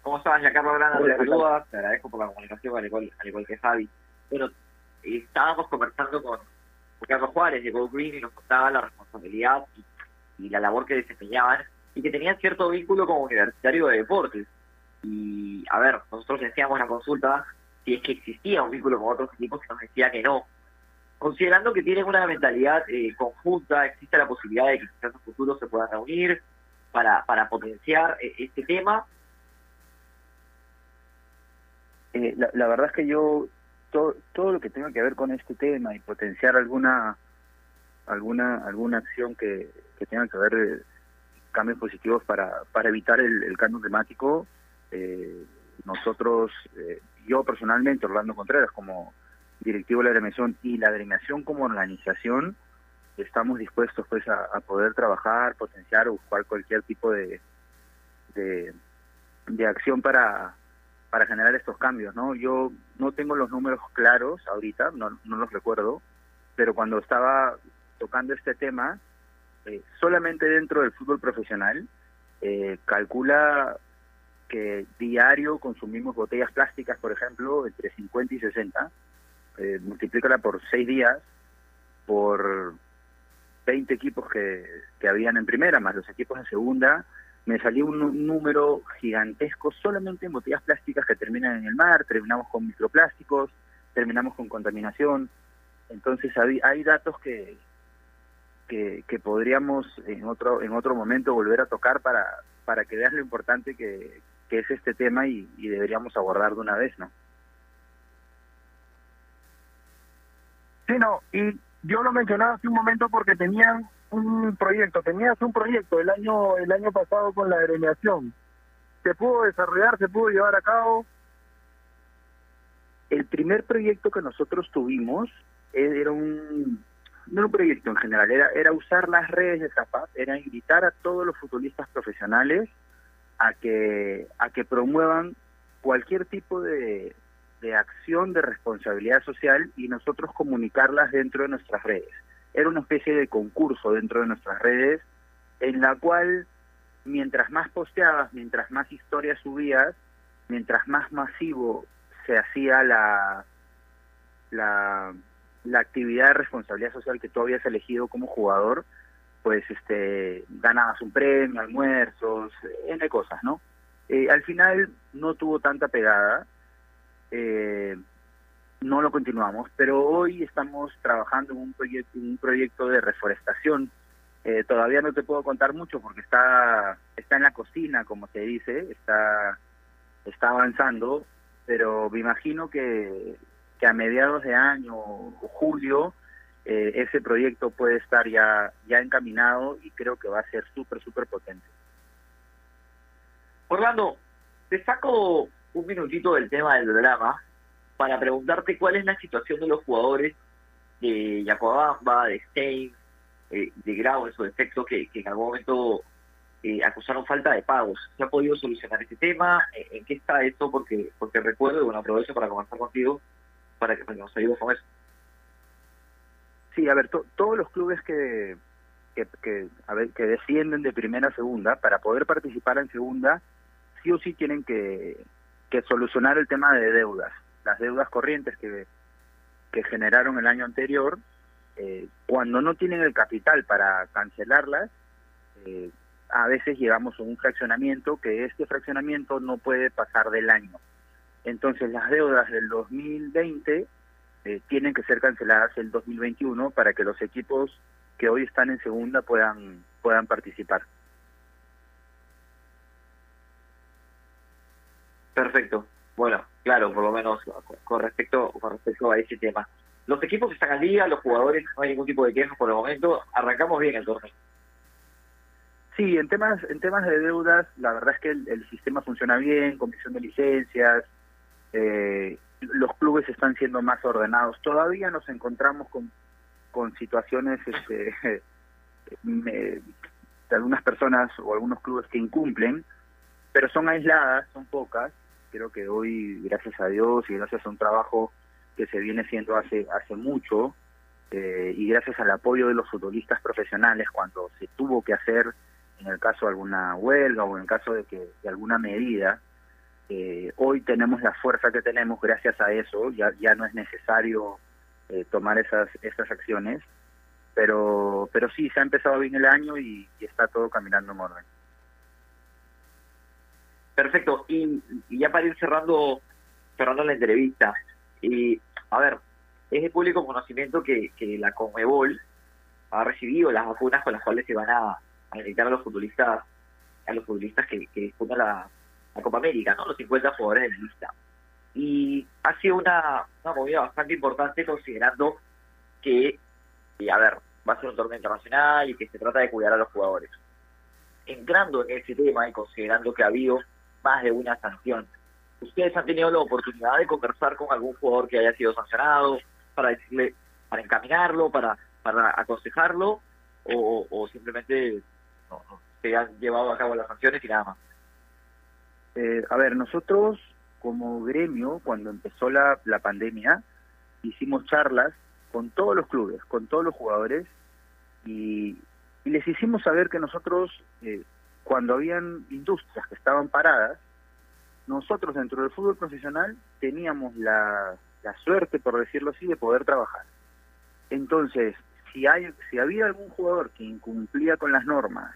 ¿Cómo estás? Ya Carlos Grana te saluda, te agradezco por la comunicación, al igual, al igual que Javi. Bueno, estábamos conversando con Carlos Juárez de Go Green y nos contaba la responsabilidad y, la labor que desempeñaban y que tenían cierto vínculo como universitario de deportes. Y, a ver, nosotros decíamos en la consulta si es que existía un vínculo con otros equipos y nos decía que no. Considerando que tienen una mentalidad eh, conjunta, existe la posibilidad de que en el futuro se puedan reunir, para, para potenciar eh, este tema? Eh, la, verdad es que yo todo, todo lo que tenga que ver con este tema y potenciar alguna alguna alguna acción que, que tenga que ver eh, cambios positivos para para evitar el, cambio climático nosotros yo personalmente Orlando Contreras como directivo de la agremiación y la agremiación como organización estamos dispuestos pues a, poder trabajar, potenciar o buscar cualquier tipo de, de, acción para, para generar estos cambios, ¿no? Yo no tengo los números claros ahorita, no, no los recuerdo, pero cuando estaba tocando este tema, eh, solamente dentro del fútbol profesional, eh, calcula que diario consumimos botellas plásticas, por ejemplo, entre 50 y 60, eh, multiplícala por 6 días, por 20 equipos que, que habían en primera, más los equipos en segunda, me salió un, número gigantesco solamente en botellas plásticas que terminan en el mar, terminamos con microplásticos, terminamos con contaminación. Entonces hay, datos que, que, que, podríamos en otro en otro momento volver a tocar para, para que veas lo importante que, que es este tema y, y deberíamos abordar de una vez, ¿no? Sí, no, y yo lo mencionaba hace un momento porque tenían un proyecto, tenías un proyecto el año el año pasado con la agremiación. ¿Se pudo desarrollar, se pudo llevar a cabo? El primer proyecto que nosotros tuvimos era un no era un proyecto en general, era, era usar las redes de Zapat, era invitar a todos los futbolistas profesionales a que a que promuevan cualquier tipo de, de acción de responsabilidad social y nosotros comunicarlas dentro de nuestras redes era una especie de concurso dentro de nuestras redes en la cual mientras más posteabas, mientras más historias subías, mientras más masivo se hacía la, la, la actividad de responsabilidad social que tú habías elegido como jugador, pues este ganabas un premio, almuerzos, N cosas, ¿no? Eh, al final no tuvo tanta pegada, eh, no lo continuamos, pero hoy estamos trabajando en un proyecto, un proyecto de reforestación. Eh, todavía no te puedo contar mucho porque está está en la cocina, como se dice, está está avanzando, pero me imagino que, que a mediados de año, julio, eh, ese proyecto puede estar ya ya encaminado y creo que va a ser súper súper potente. Orlando, te saco un minutito del tema del drama para preguntarte cuál es la situación de los jugadores de Yacobamba, de Stein, eh, de Grau en su defecto, que, que en algún momento eh, acusaron falta de pagos. ¿Se ha podido solucionar este tema? ¿En qué está esto? Porque porque recuerdo, bueno, aprovecho para conversar contigo para que, nos ayudes con eso. Sí, a ver, todos los clubes que, que, que, que descienden de primera a segunda, para poder participar en segunda, sí o sí tienen que, que solucionar el tema de deudas las deudas corrientes que, que generaron el año anterior, eh, cuando no tienen el capital para cancelarlas, eh, a veces llegamos a un fraccionamiento que este fraccionamiento no puede pasar del año. Entonces las deudas del 2020 eh, tienen que ser canceladas el 2021 para que los equipos que hoy están en segunda puedan puedan participar. Perfecto. Bueno, claro, por lo menos con respecto con respecto a ese tema. Los equipos están al día, los jugadores no hay ningún tipo de quejas por el momento. Arrancamos bien el torneo. Sí, en temas en temas de deudas, la verdad es que el, sistema funciona bien, comisión de licencias, eh, los clubes están siendo más ordenados. Todavía nos encontramos con, con situaciones este, de algunas personas o algunos clubes que incumplen, pero son aisladas, son pocas, creo que hoy, gracias a Dios y gracias a un trabajo que se viene haciendo hace, hace mucho, eh, y gracias al apoyo de los futbolistas profesionales cuando se tuvo que hacer, en el caso de alguna huelga o en el caso de que de alguna medida, eh, hoy tenemos la fuerza que tenemos gracias a eso, ya, ya no es necesario eh, tomar esas, esas acciones, pero, pero sí, se ha empezado bien el año y está todo caminando en orden. Perfecto. Y, ya para ir cerrando, cerrando la entrevista, y a ver, es de público conocimiento que, que la Conmebol ha recibido las vacunas con las cuales se van a, a a los futbolistas, a los futbolistas que, que disputan la, Copa América, ¿no? Los 50 jugadores de la lista. Y ha sido una, una movida bastante importante considerando que, y a ver, va a ser un torneo internacional y que se trata de cuidar a los jugadores. Entrando en ese tema y considerando que ha habido más de una sanción. ¿Ustedes han tenido la oportunidad de conversar con algún jugador que haya sido sancionado para decirle, para encaminarlo, para, para aconsejarlo o, simplemente se han llevado a cabo las sanciones y nada más? Eh, a ver, nosotros como gremio, cuando empezó la, la pandemia, hicimos charlas con todos los clubes, con todos los jugadores y y les hicimos saber que nosotros, eh, cuando habían industrias que estaban paradas, nosotros dentro del fútbol profesional teníamos la, suerte, por decirlo así, de poder trabajar. Entonces, si hay si había algún jugador que incumplía con las normas,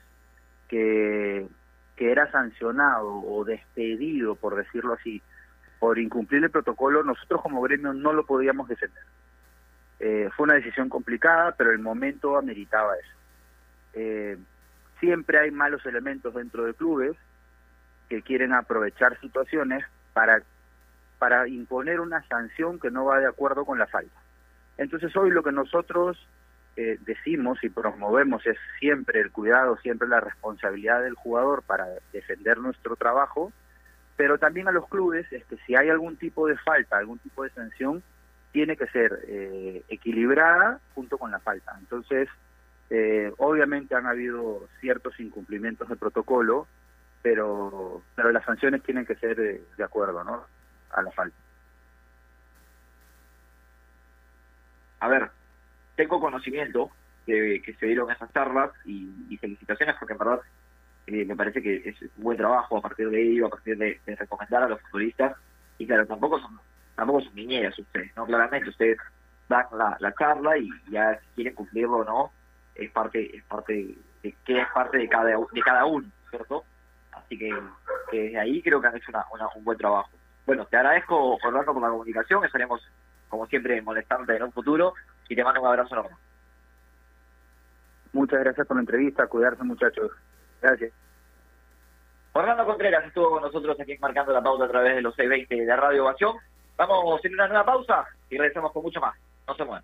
que, que era sancionado o despedido, por decirlo así, por incumplir el protocolo, nosotros como gremio no lo podíamos defender. Eh, fue una decisión complicada, pero el momento ameritaba eso. Eh, siempre hay malos elementos dentro de clubes que quieren aprovechar situaciones para, para imponer una sanción que no va de acuerdo con la falta. Entonces hoy lo que nosotros eh, decimos y promovemos es siempre el cuidado, siempre la responsabilidad del jugador para defender nuestro trabajo, pero también a los clubes es que si hay algún tipo de falta, algún tipo de sanción, tiene que ser eh, equilibrada junto con la falta. Entonces, eh, obviamente han habido ciertos incumplimientos de protocolo, pero, pero las sanciones tienen que ser de, de acuerdo ¿no? a la falta. A ver, tengo conocimiento de que se dieron esas charlas y, felicitaciones porque en verdad eh, me parece que es un buen trabajo a partir de ello, a partir de, recomendar a los futbolistas y claro, tampoco son tampoco son niñeras ustedes, ¿no? Claramente ustedes dan la, charla y ya si quieren cumplirlo o no, es parte, es parte de que es parte de cada de cada uno, ¿cierto? Así que, desde ahí creo que han hecho una, un buen trabajo. Bueno, te agradezco, Orlando, por la comunicación, estaremos como siempre molestándote en un futuro y te mando un abrazo enorme. Muchas gracias por la entrevista, cuidarse muchachos. Gracias. Orlando Contreras estuvo con nosotros aquí marcando la pauta a través de los 620 de Radio Ovación. Vamos a hacer una nueva pausa y regresamos con mucho más. No se muevan.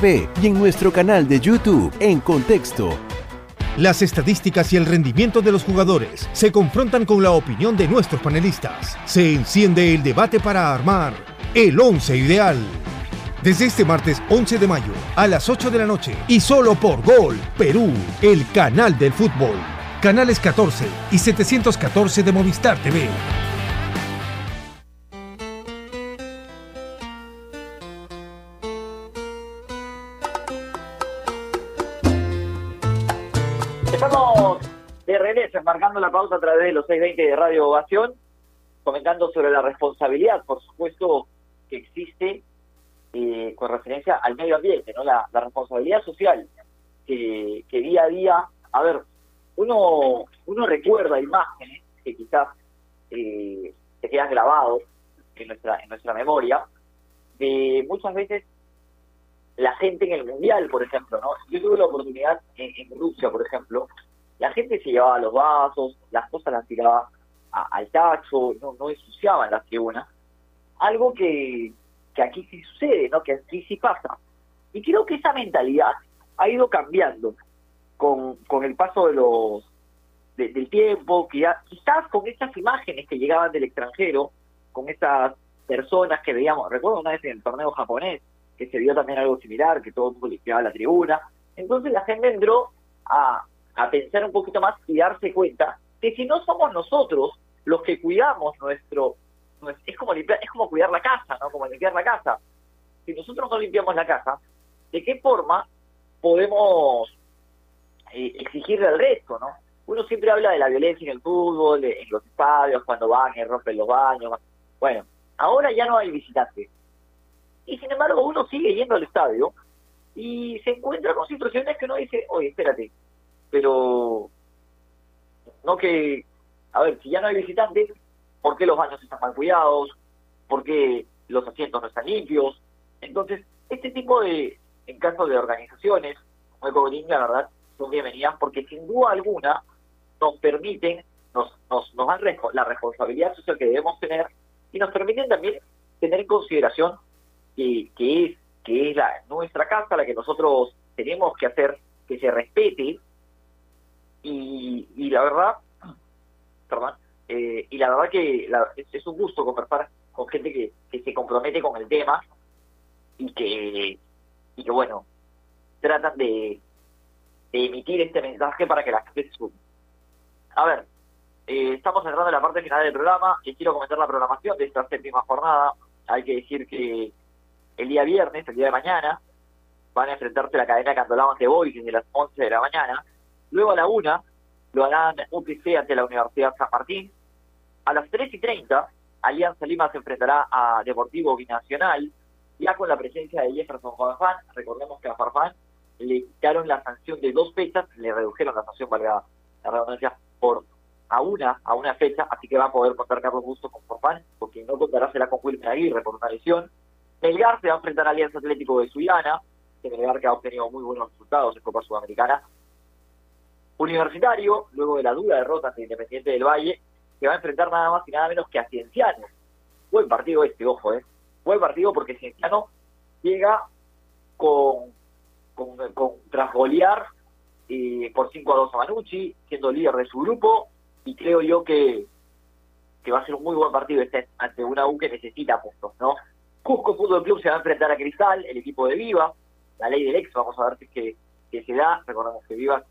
y en nuestro canal de YouTube en Contexto. Las estadísticas y el rendimiento de los jugadores se confrontan con la opinión de nuestros panelistas. Se enciende el debate para armar el 11 ideal. Desde este martes 11 de mayo a las 8 de la noche y solo por Gol Perú, el canal del fútbol. Canales 14 y 714 de Movistar TV. Marcando la pauta a través de los 620 de Radio Ovación, comentando sobre la responsabilidad, por supuesto, que existe eh, con referencia al medio ambiente, ¿no? La, responsabilidad social que, día a día, a ver, uno, uno recuerda imágenes que quizás eh, se quedan grabados en nuestra, en nuestra memoria, de muchas veces la gente en el mundial, por ejemplo, ¿no? Yo tuve la oportunidad en Rusia, por ejemplo, la gente se llevaba los vasos, las cosas las tiraba al tacho, no, no ensuciaban las tribunas. Algo que, que aquí sí sucede, ¿no? Que aquí sí pasa. Y creo que esa mentalidad ha ido cambiando con, con el paso de los del tiempo, quizás con esas imágenes que llegaban del extranjero, con esas personas que veíamos, recuerdo una vez en el torneo japonés, que se vio también algo similar, que todo el mundo limpiaba la tribuna. Entonces la gente entró a, a pensar un poquito más y darse cuenta que si no somos nosotros los que cuidamos nuestro, es como limpiar, es como cuidar la casa, ¿no? Como limpiar la casa. Si nosotros no limpiamos la casa, ¿de qué forma podemos eh, exigirle al resto, no? Uno siempre habla de la violencia en el fútbol, en los estadios, cuando van y rompen los baños. Bueno, ahora ya no hay visitantes. Y sin embargo, uno sigue yendo al estadio y se encuentra con situaciones que uno dice, oye, espérate, pero no que, a ver, si ya no hay visitantes, ¿por qué los baños están mal cuidados? por qué los asientos no están limpios. Entonces, este tipo de, en caso de organizaciones, como Green, la verdad, son bienvenidas porque sin duda alguna nos permiten, nos, nos, nos dan la responsabilidad social que debemos tener y nos permiten también tener en consideración que, que es que es la, nuestra casa, la que nosotros tenemos que hacer que se respete y, y la verdad, perdón, eh, y la verdad que es, un gusto conversar con gente que, que se compromete con el tema y que, y que bueno, tratan de, de emitir este mensaje para que la gente sume. A ver, eh, estamos entrando en la parte final del programa y quiero comentar la programación de esta séptima jornada. Hay que decir que el día viernes, el día de mañana, van a enfrentarse la cadena Cantolao ante Boys desde las 11 de la mañana. Luego a la 1 lo harán UPC ante la Universidad San Martín. A las 3 y 30, Alianza Lima se enfrentará a Deportivo Binacional, ya con la presencia de Jefferson Farfán. Recordemos que a Farfán le quitaron la sanción de dos fechas, le redujeron la sanción, valga la redundancia, por a una, a una fecha, así que va a poder contar Carlos Busto con Farfán, porque no contará será con Wilmer Aguirre por una lesión. Melgar se va a enfrentar a Alianza Atlético de Suyana, que Melgar que ha obtenido muy buenos resultados en Copa Sudamericana. Universitario, luego de la dura derrota ante Independiente del Valle, se va a enfrentar nada más y nada menos que a Cienciano. Buen partido este, ojo, ¿eh? Buen partido porque Cienciano llega con, con, con tras golear eh, por 5 a 2 a Manucci, siendo líder de su grupo, y creo yo que, que va a ser un muy buen partido este ante una U que necesita puntos, ¿no? Cusco Fútbol Club se va a enfrentar a Cristal, el equipo de Viva, la ley del ex, vamos a ver si es que, que se da, recordamos que Viva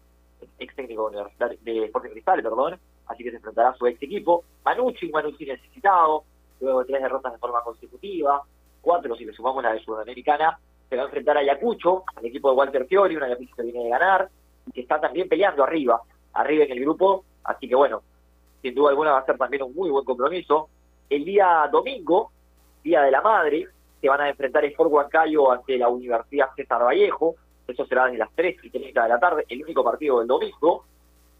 ex técnico de Sporting Cristal, perdón, así que se enfrentará a su ex equipo, Manucci, Manucci necesitado, luego de tres derrotas de forma consecutiva, cuatro si le sumamos la de Sudamericana, se va a enfrentar a Ayacucho, al equipo de Walter Fiori, una Ayacucho que viene de ganar, y que está también peleando arriba, arriba en el grupo, así que bueno, sin duda alguna va a ser también un muy buen compromiso. El día domingo Día de la Madre, se van a enfrentar Sport Huancayo ante la Universidad César Vallejo, eso será desde las 3 y 30 de la tarde, el único partido del domingo,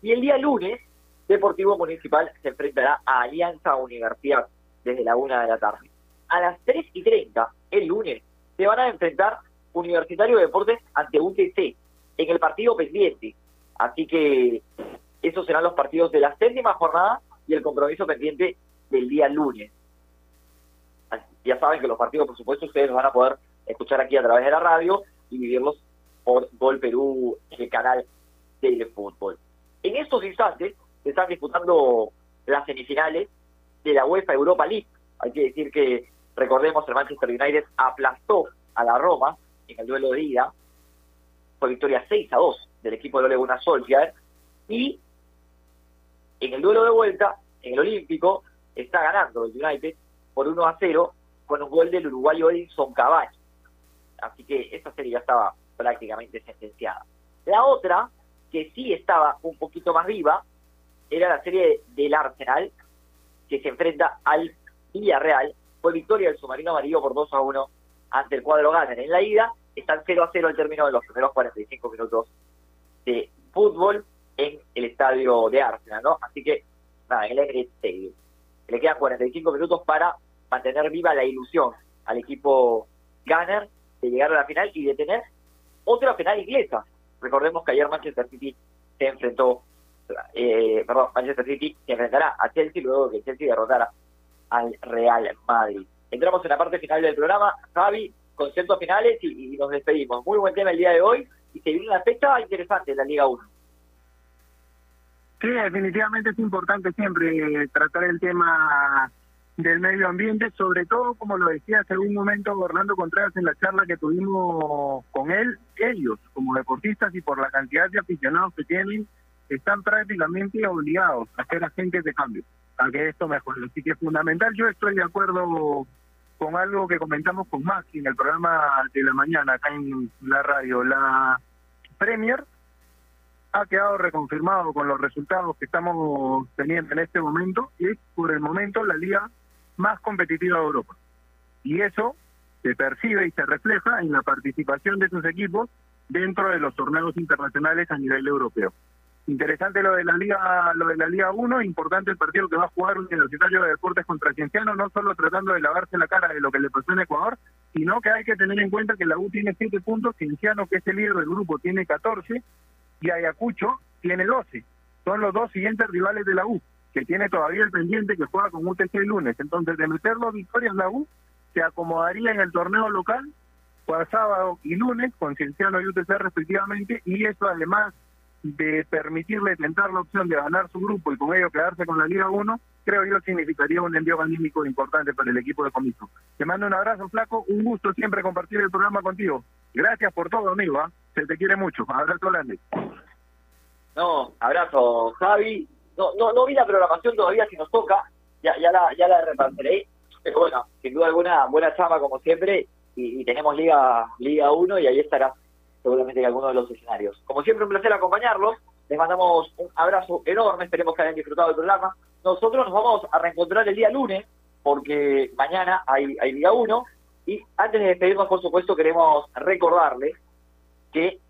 y el día lunes, Deportivo Municipal se enfrentará a Alianza Universidad desde la 1 de la tarde. A las 3 y 30, el lunes, se van a enfrentar Universitario de Deportes ante UTC en el partido pendiente. Así que esos serán los partidos de la séptima jornada y el compromiso pendiente del día lunes ya saben que los partidos, por supuesto, ustedes van a poder escuchar aquí a través de la radio y vivirlos por Gol Perú, el canal de fútbol. En estos instantes se están disputando las semifinales de la UEFA Europa League. Hay que decir que, recordemos, el Manchester United aplastó a la Roma en el duelo de ida. Fue victoria 6 a 2 del equipo de Ole Gunnar. Y en el duelo de vuelta, en el Olímpico, está ganando el United por 1 a 0 con un gol del uruguayo Edinson Cavani. Así que esa serie ya estaba prácticamente sentenciada. La otra, que sí estaba un poquito más viva, era la serie del Arsenal, que se enfrenta al Villarreal. Fue victoria del submarino amarillo por 2 a 1 ante el cuadro Ganer. En la ida están 0 a 0 al término de los primeros 45 minutos de fútbol en el estadio de Arsenal, ¿no? Así que, nada, en el Stadium. Le quedan 45 minutos para mantener viva la ilusión al equipo Gunner de llegar a la final y de tener otra final inglesa. Recordemos que ayer Manchester City se enfrentó, eh, perdón, Manchester City se enfrentará a Chelsea luego de que Chelsea derrotara al Real Madrid. Entramos en la parte final del programa. Javi, conceptos finales y, nos despedimos. Muy buen tema el día de hoy y se viene una fecha interesante en la Liga 1. Sí, definitivamente es importante siempre tratar el tema del medio ambiente, sobre todo, como lo decía hace un momento Orlando Contreras en la charla que tuvimos con él, ellos como deportistas y por la cantidad de aficionados que tienen, están prácticamente obligados a ser agentes de cambio, a que esto mejore. Así que es fundamental, yo estoy de acuerdo con algo que comentamos con Max en el programa de la mañana acá en la radio. La Premier ha quedado reconfirmado con los resultados que estamos teniendo en este momento y es por el momento la liga más competitiva de Europa. Y eso se percibe y se refleja en la participación de sus equipos dentro de los torneos internacionales a nivel europeo. Interesante lo de la Liga lo de la Liga 1, importante el partido que va a jugar el Universitario de Deportes contra Cienciano, no solo tratando de lavarse la cara de lo que le pasó en Ecuador, sino que hay que tener en cuenta que la U tiene 7 puntos, Cienciano, que es el líder del grupo, tiene 14 y Ayacucho tiene 12. Son los dos siguientes rivales de la U, que tiene todavía el pendiente que juega con UTC el lunes. Entonces, de meter dos victorias la U, se acomodaría en el torneo local, para sábado y lunes, con Cienciano y UTC respectivamente, y eso además de permitirle tentar la opción de ganar su grupo y con ello quedarse con la Liga 1, creo yo significaría un envío anímico importante para el equipo de comiso. Te mando un abrazo, Flaco, un gusto siempre compartir el programa contigo. Gracias por todo, amigo, ¿ah? se te quiere mucho. Abrazo grande. No, abrazo, Javi. No, no, no vi la programación todavía, si nos toca, ya, ya la, ya la repasaré. Pero bueno, sin duda alguna, buena chama como siempre, y, y tenemos Liga Liga 1 y ahí estará seguramente en alguno de los escenarios. Como siempre, un placer acompañarlos. Les mandamos un abrazo enorme. Esperemos que hayan disfrutado del programa. Nosotros nos vamos a reencontrar el día lunes, porque mañana hay, hay Liga 1. Y antes de despedirnos, por supuesto, queremos recordarles que,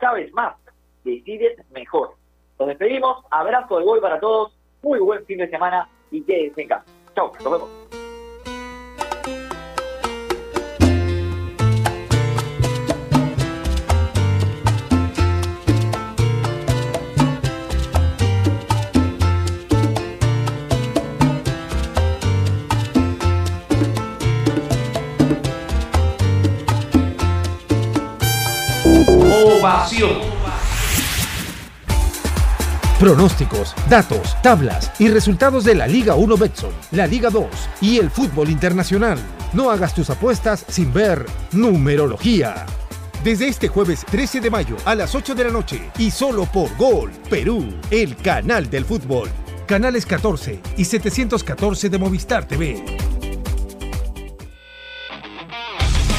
Sabes más, decides mejor. Nos despedimos, abrazo de gol para todos, muy buen fin de semana y quédense en casa. Chao, nos vemos. Pronósticos, datos, tablas y resultados de la Liga 1 Betson, la Liga 2 y el fútbol internacional. No hagas tus apuestas sin ver numerología. Desde este jueves 13 de mayo a las 8 de la noche y solo por Gol Perú, el canal del fútbol. Canales 14 y 714 de Movistar TV.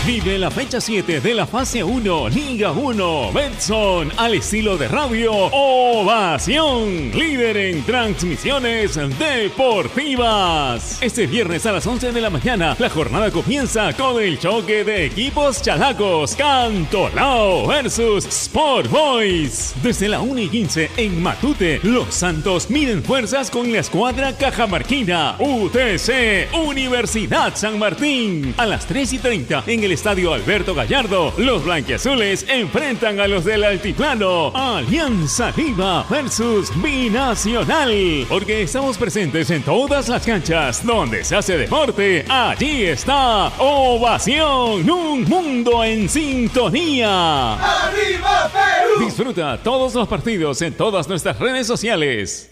Vive la fecha 7 de la fase 1, Liga 1, Betson, al estilo de radio Ovación, líder en transmisiones deportivas. Este viernes a las 11 de la mañana, la jornada comienza con el choque de equipos chalacos, Cantolao versus Sport Boys. Desde la 1 y 15 en Matute, los Santos miden fuerzas con la escuadra Cajamarquina, UTC, Universidad San Martín. A las 3 y 30 en el Estadio Alberto Gallardo, los blanquiazules enfrentan a los del Altiplano. Alianza Viva versus Binacional. Porque estamos presentes en todas las canchas donde se hace deporte. Allí está Ovación, un mundo en sintonía. ¡Arriba Perú! Disfruta todos los partidos en todas nuestras redes sociales.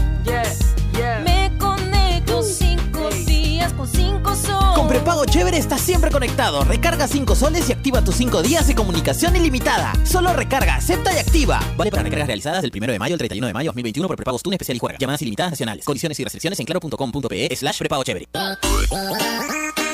Me conecto cinco días con cinco sol. Con prepago chévere estás siempre conectado. Recarga 5 soles y activa tus 5 días de comunicación ilimitada. Solo recarga, acepta y activa. Vale para recargas realizadas del 1 de mayo al 31 de mayo 2021 por prepagos TUN especial y juega. Llamadas ilimitadas nacionales. Condiciones y restricciones en claro.com.pe slash prepago chévere.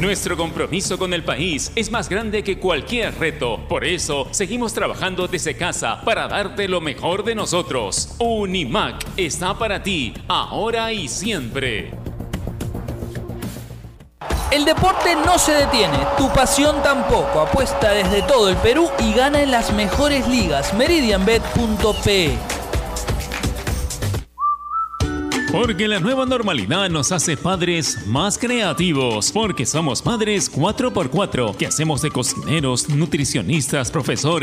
Nuestro compromiso con el país es más grande que cualquier reto. Por eso, seguimos trabajando desde casa para darte lo mejor de nosotros. Unimac está para ti, ahora y siempre. El deporte no se detiene, tu pasión tampoco. Apuesta desde todo el Perú y gana en las mejores ligas. Meridianbet.pe Porque la nueva normalidad nos hace padres más creativos. Porque somos padres 4x4 que hacemos de cocineros, nutricionistas, profesores